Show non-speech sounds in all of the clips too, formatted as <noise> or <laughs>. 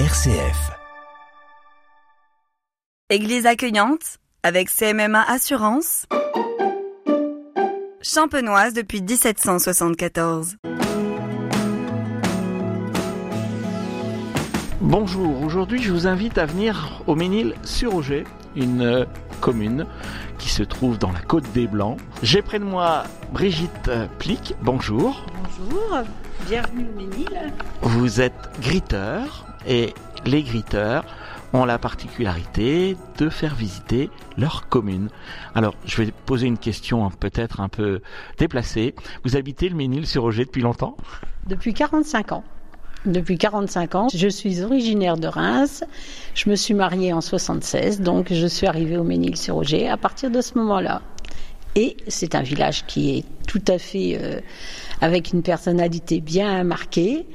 RCF. Église accueillante avec CMMA Assurance. Champenoise depuis 1774. Bonjour, aujourd'hui je vous invite à venir au Ménil-sur-Auger, une euh, commune qui se trouve dans la côte des Blancs. J'ai près de moi Brigitte Plic, bonjour. Bonjour, bienvenue au Ménil. Vous êtes griteur et les griteurs ont la particularité de faire visiter leur commune. Alors, je vais poser une question peut-être un peu déplacée. Vous habitez le Ménil-sur-Auger depuis longtemps? Depuis 45 ans. Depuis 45 ans, je suis originaire de Reims. Je me suis mariée en 76, donc je suis arrivée au Ménil-sur-Auger à partir de ce moment-là. Et c'est un village qui est tout à fait euh, avec une personnalité bien marquée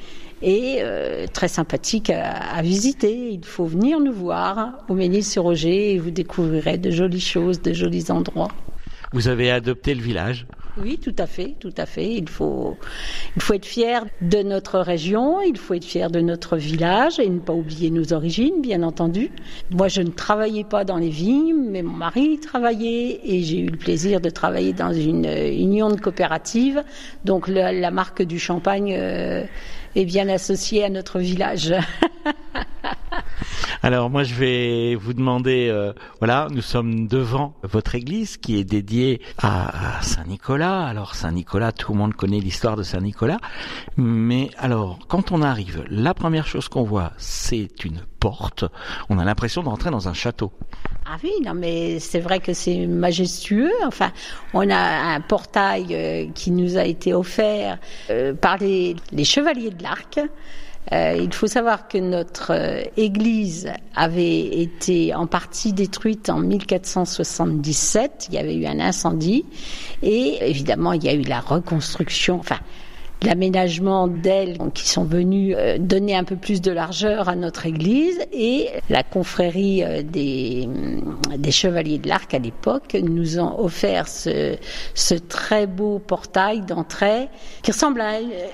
et euh, très sympathique à, visiter. Il faut venir nous voir au Ménil-sur-Auger et vous découvrirez de jolies choses, de jolis endroits. Vous avez adopté le village oui, tout à fait, tout à fait. Il faut, il faut être fier de notre région, il faut être fier de notre village et ne pas oublier nos origines, bien entendu. Moi, je ne travaillais pas dans les vignes, mais mon mari travaillait et j'ai eu le plaisir de travailler dans une union de coopérative. Donc, la, la marque du champagne euh, est bien associée à notre village. <laughs> Alors moi je vais vous demander, euh, voilà, nous sommes devant votre église qui est dédiée à, Saint Nicolas. Alors Saint Nicolas, tout le monde connaît l'histoire de Saint Nicolas, mais alors quand on arrive, la première chose qu'on voit, c'est une porte. On a l'impression d'entrer dans un château. Ah oui, non mais c'est vrai que c'est majestueux. Enfin, on a un portail euh, qui nous a été offert euh, par les chevaliers de l'Arc. Euh, il faut savoir que notre euh, église avait été en partie détruite en 1477. Il y avait eu un incendie et évidemment il y a eu la reconstruction. Enfin, l'aménagement d'ailes qui sont venus euh, donner un peu plus de largeur à notre église et la confrérie des, des chevaliers de l'arc à l'époque nous ont offert ce, très beau portail d'entrée qui ressemble à,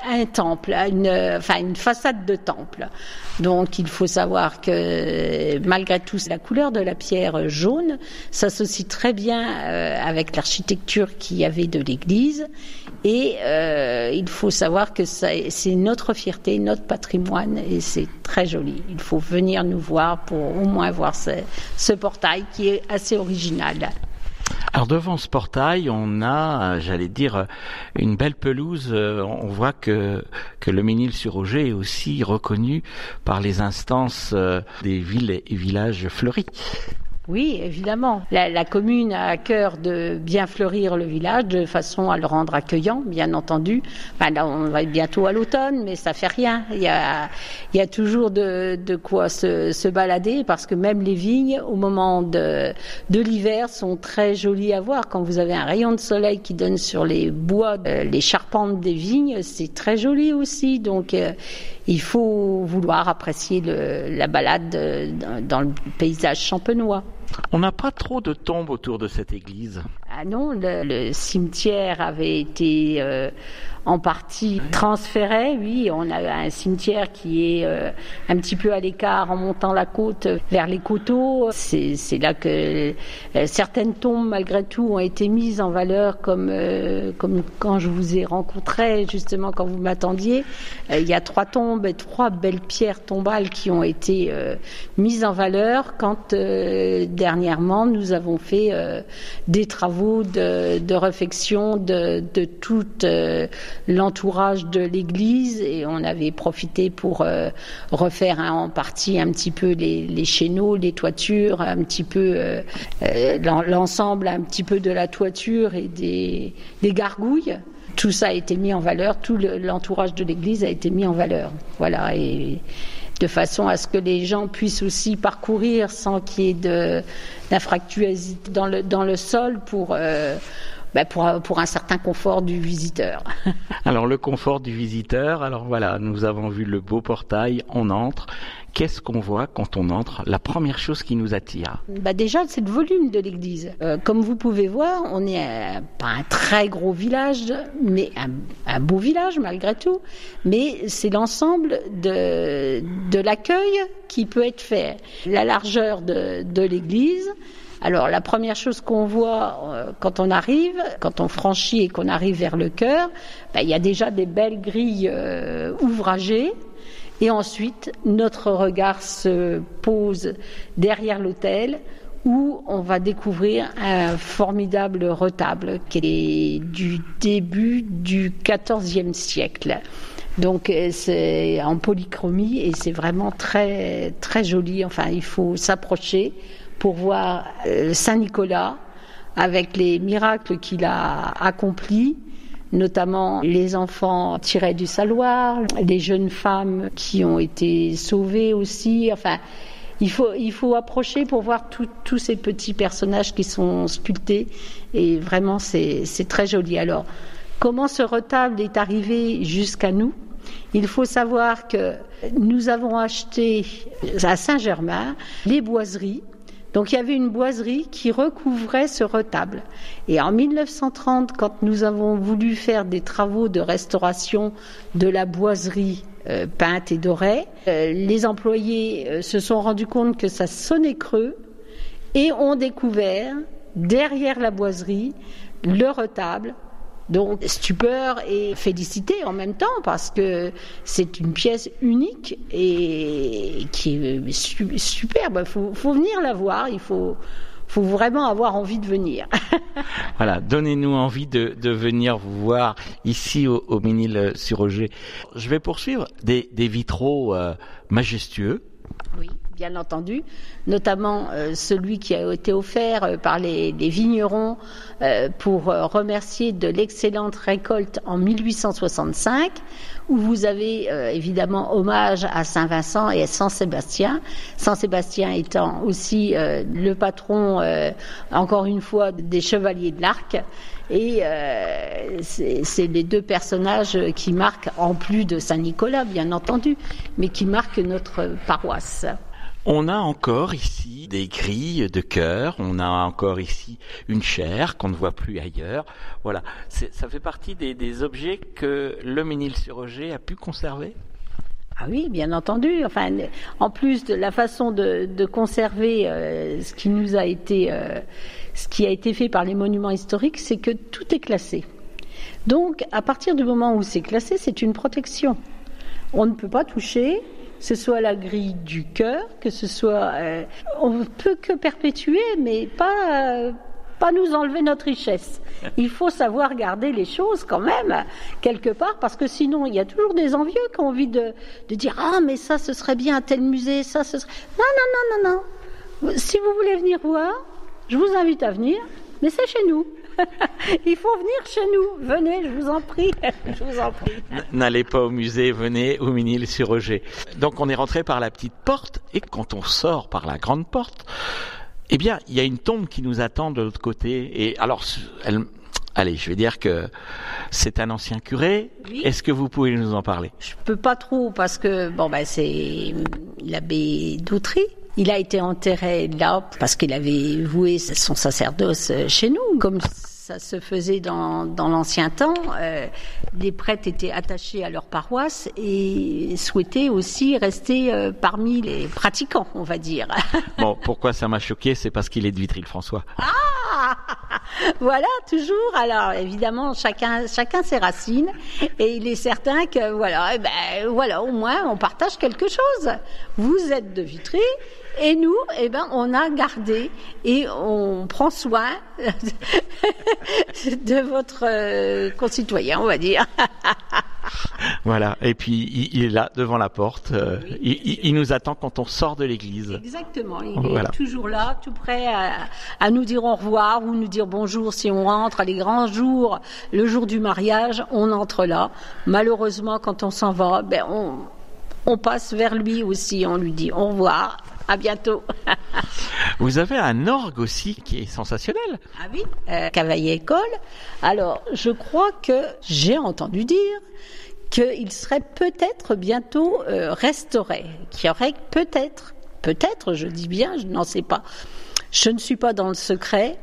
un temple, enfin une façade de temple. Donc il faut savoir que malgré tout la couleur de la pierre jaune s'associe très bien euh, avec l'architecture qu'il y avait de l'église et euh, il faut savoir que c'est notre fierté, notre patrimoine et c'est très joli. Il faut venir nous voir pour au moins voir ce, portail qui est assez original. Alors devant ce portail, on a, j'allais dire, une belle pelouse. On voit que, que le Ménil-sur-Auger est aussi reconnu par les instances des villes et villages fleuris. Oui, évidemment. La, la, commune a à cœur de bien fleurir le village de façon à le rendre accueillant, bien entendu. Enfin, là, on va bientôt à l'automne, mais ça fait rien. Il y a, il y a toujours de, de quoi se, se, balader parce que même les vignes, au moment de, de l'hiver, sont très jolies à voir. Quand vous avez un rayon de soleil qui donne sur les bois, euh, les charpentes des vignes, c'est très joli aussi. Donc, euh, il faut vouloir apprécier le, la balade euh, dans le paysage champenois. On n'a pas trop de tombes autour de cette église. Ah non, le, le cimetière avait été euh, en partie transféré. Oui, on a un cimetière qui est euh, un petit peu à l'écart en montant la côte vers les coteaux. C'est là que euh, certaines tombes, malgré tout, ont été mises en valeur, comme comme quand je vous ai rencontré justement quand vous m'attendiez. il y a trois tombes et trois belles pierres tombales qui ont été mises en valeur quand dernièrement nous avons fait des travaux de, de réfection de, de toute l'entourage de l'église et on avait profité pour euh, refaire en partie un petit peu les, les les toitures, un petit peu euh, euh, l'ensemble un petit peu de la toiture et des, des gargouilles tout ça a été mis en valeur, tout l'entourage de l'église a été mis en valeur. Voilà, de façon à ce que les gens puissent aussi parcourir sans qu'il y ait d'infractuosité dans le, dans le sol pour, euh, ben, pour, pour un certain confort du visiteur. <laughs> alors le confort du visiteur, alors voilà, nous avons vu le beau portail, on entre. Qu'est-ce qu'on voit quand on entre? La première chose qui nous attire bah Déjà, c'est le volume de l'église. Euh, comme vous pouvez voir, on est pas un très gros village, mais un, un beau village malgré tout. Mais c'est l'ensemble de, de l'accueil qui peut être fait. La largeur de, de l'église, alors la première chose qu'on voit euh, quand on arrive, quand on franchit et qu'on arrive vers le cœur, bah, il y a déjà des belles grilles euh, ouvragées. Et ensuite, notre regard se pose derrière l'autel où on va découvrir un formidable retable qui est du début du XIVe siècle. Donc euh, c'est en polychromie et c'est vraiment très très joli. Enfin, il faut s'approcher pour voir euh, Saint Nicolas avec les miracles qu'il a accomplis notamment les enfants tirés du saloir, les jeunes femmes qui ont été sauvées aussi. Enfin, il faut, il faut approcher pour voir tous ces petits personnages qui sont sculptés et vraiment c'est très joli. Alors, comment ce retable est arrivé jusqu'à nous? Il faut savoir que nous avons acheté à Saint-Germain les boiseries donc il y avait une boiserie qui recouvrait ce retable. Et en 1930, quand nous avons voulu faire des travaux de restauration de la boiserie euh, peinte et dorée, euh, les employés euh, se sont rendus compte que ça sonnait creux et ont découvert derrière la boiserie le retable donc stupeur et félicité en même temps parce que c'est une pièce unique et qui est superbe. Il faut, faut, venir la voir, il faut, faut vraiment avoir envie de venir. <laughs> voilà, donnez-nous envie de, de, venir vous voir ici au, au Ménil-sur-Roger. Je vais poursuivre des, des vitraux euh, majestueux. Oui bien entendu, notamment euh, celui qui a été offert euh, par les, vignerons euh, pour remercier de l'excellente récolte en 1865, où vous avez évidemment hommage à Saint-Vincent et à Saint-Sébastien, Saint-Sébastien étant aussi le patron, encore une fois, des chevaliers de l'Arc. Et c'est les deux personnages qui marquent, en plus de Saint-Nicolas, bien entendu, mais qui marquent notre paroisse. On a encore ici des grilles de cœur, on a encore ici une chair qu'on ne voit plus ailleurs. Voilà, ça fait partie des, objets que le Ménil-sur-Roger a pu conserver? Ah oui, bien entendu. Enfin, en plus de la façon de, conserver euh, ce qui nous a été, euh, ce qui a été fait par les monuments historiques, c'est que tout est classé. Donc, à partir du moment où c'est classé, c'est une protection. On ne peut pas toucher, ce soit la grille du cœur, que ce soit, euh, on ne peut que perpétuer, mais pas euh, pas nous enlever notre richesse. Il faut savoir garder les choses quand même quelque part, parce que sinon il y a toujours des envieux qui ont envie de, de dire ah mais ça ce serait bien tel musée, ça ce serait non non non non non. Si vous voulez venir voir, je vous invite à venir, mais c'est chez nous. <laughs> Il faut venir chez nous. Venez, je vous en prie. <laughs> je vous en prie. N'allez pas au musée, venez au Minil-sur-Roger. Donc on est rentré par la petite porte et quand on sort par la grande porte, eh bien, il y a une tombe qui nous attend de l'autre côté. Et alors, elle, Allez, je vais dire que c'est un ancien curé. Est-ce que vous pouvez nous en parler? Je peux pas trop parce que bon ben c'est l'abbé Doutry il a été enterré là parce qu'il avait voué son sacerdoce chez nous, comme ça se faisait dans, dans l'ancien temps. Euh, les prêtres étaient attachés à leur paroisse et souhaitaient aussi rester euh, parmi les pratiquants, on va dire. <laughs> Bon, pourquoi ça m'a choqué C'est parce qu'il est de Vitry-le-François. Ah <laughs> Voilà, toujours. Alors, évidemment, chacun, chacun ses racines et il est certain que, voilà, eh ben, voilà, au moins, on partage quelque chose. Vous êtes de Vitry et nous, eh ben, on a gardé et on prend soin <laughs> de votre euh, concitoyen, on va dire. <laughs> voilà. Et puis il, est là devant la porte. Euh, il, nous attend quand on sort de l'église. Exactement. Il est toujours là, tout prêt à, nous dire au revoir ou nous dire bonjour si on rentre. Les grands jours, le jour du mariage, on entre là. Malheureusement, quand on s'en va, ben on, on passe vers lui aussi. On lui dit au revoir. À bientôt. <laughs> Vous avez un orgue aussi qui est sensationnel. Ah oui, euh, Cavaillé École. Alors, je crois que j'ai entendu dire qu'il serait peut-être bientôt euh, restauré, qu'il y aurait peut-être, peut-être, je dis bien, je n'en sais pas. Je ne suis pas dans le secret,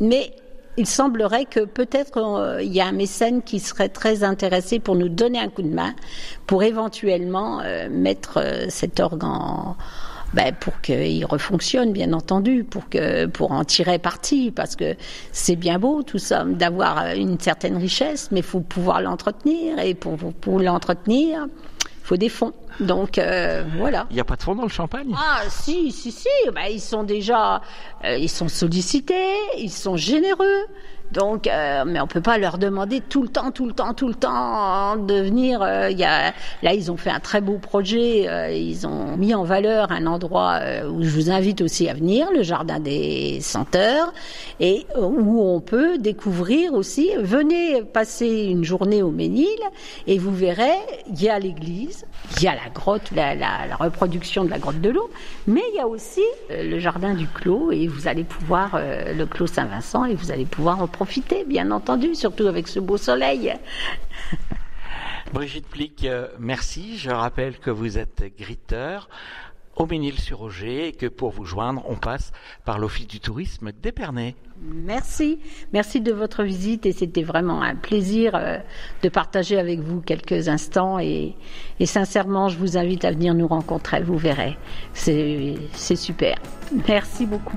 mais il semblerait que peut-être euh, il y a un mécène qui serait très intéressé pour nous donner un coup de main, pour éventuellement euh, mettre cet orgue en, ben, pour qu'il refonctionne, bien entendu, pour que pour en tirer parti, parce que c'est bien beau tout ça, d'avoir une certaine richesse, mais il faut pouvoir l'entretenir, et pour, pour l'entretenir, il faut des fonds. Donc euh, voilà. Il n'y a pas de fonds dans le champagne? Ah si, si, si. Ben, ils sont déjà, euh, ils sont sollicités, ils sont généreux. Donc, euh, mais on peut pas leur demander tout le temps, tout le temps, tout le temps de venir. Euh, y a, là, ils ont fait un très beau projet. Euh, ils ont mis en valeur un endroit euh, où je vous invite aussi à venir, le jardin des senteurs, et où on peut découvrir aussi. Venez passer une journée au Ménil et vous verrez, il y a l'église, il y a la grotte, la, la, la, reproduction de la grotte de l'eau, mais il y a aussi le jardin du Clos et vous allez pouvoir le Clos Saint-Vincent et vous allez pouvoir profiter, bien entendu, surtout avec ce beau soleil. <laughs> Brigitte Plic, merci. Je rappelle que vous êtes griteur au Ménil-sur-Auger et que pour vous joindre, on passe par l'Office du tourisme d'Épernay. Merci, merci de votre visite et c'était vraiment un plaisir euh, de partager avec vous quelques instants et, et, sincèrement, je vous invite à venir nous rencontrer, vous verrez, c'est super. Merci beaucoup.